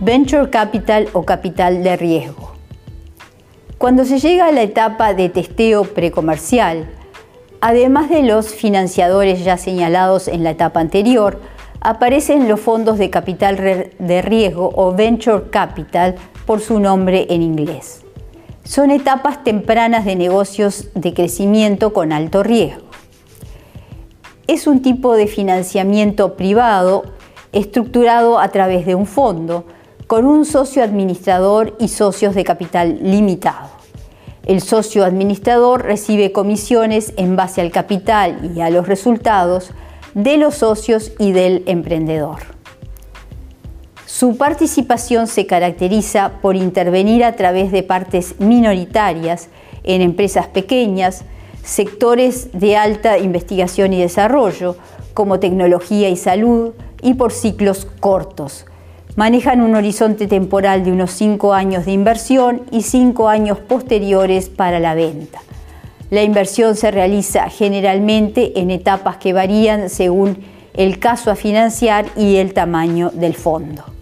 venture capital o capital de riesgo. Cuando se llega a la etapa de testeo precomercial, además de los financiadores ya señalados en la etapa anterior, aparecen los fondos de capital de riesgo o venture capital por su nombre en inglés. Son etapas tempranas de negocios de crecimiento con alto riesgo. Es un tipo de financiamiento privado estructurado a través de un fondo con un socio administrador y socios de capital limitado. El socio administrador recibe comisiones en base al capital y a los resultados de los socios y del emprendedor. Su participación se caracteriza por intervenir a través de partes minoritarias en empresas pequeñas, sectores de alta investigación y desarrollo, como tecnología y salud, y por ciclos cortos. Manejan un horizonte temporal de unos cinco años de inversión y cinco años posteriores para la venta. La inversión se realiza generalmente en etapas que varían según el caso a financiar y el tamaño del fondo.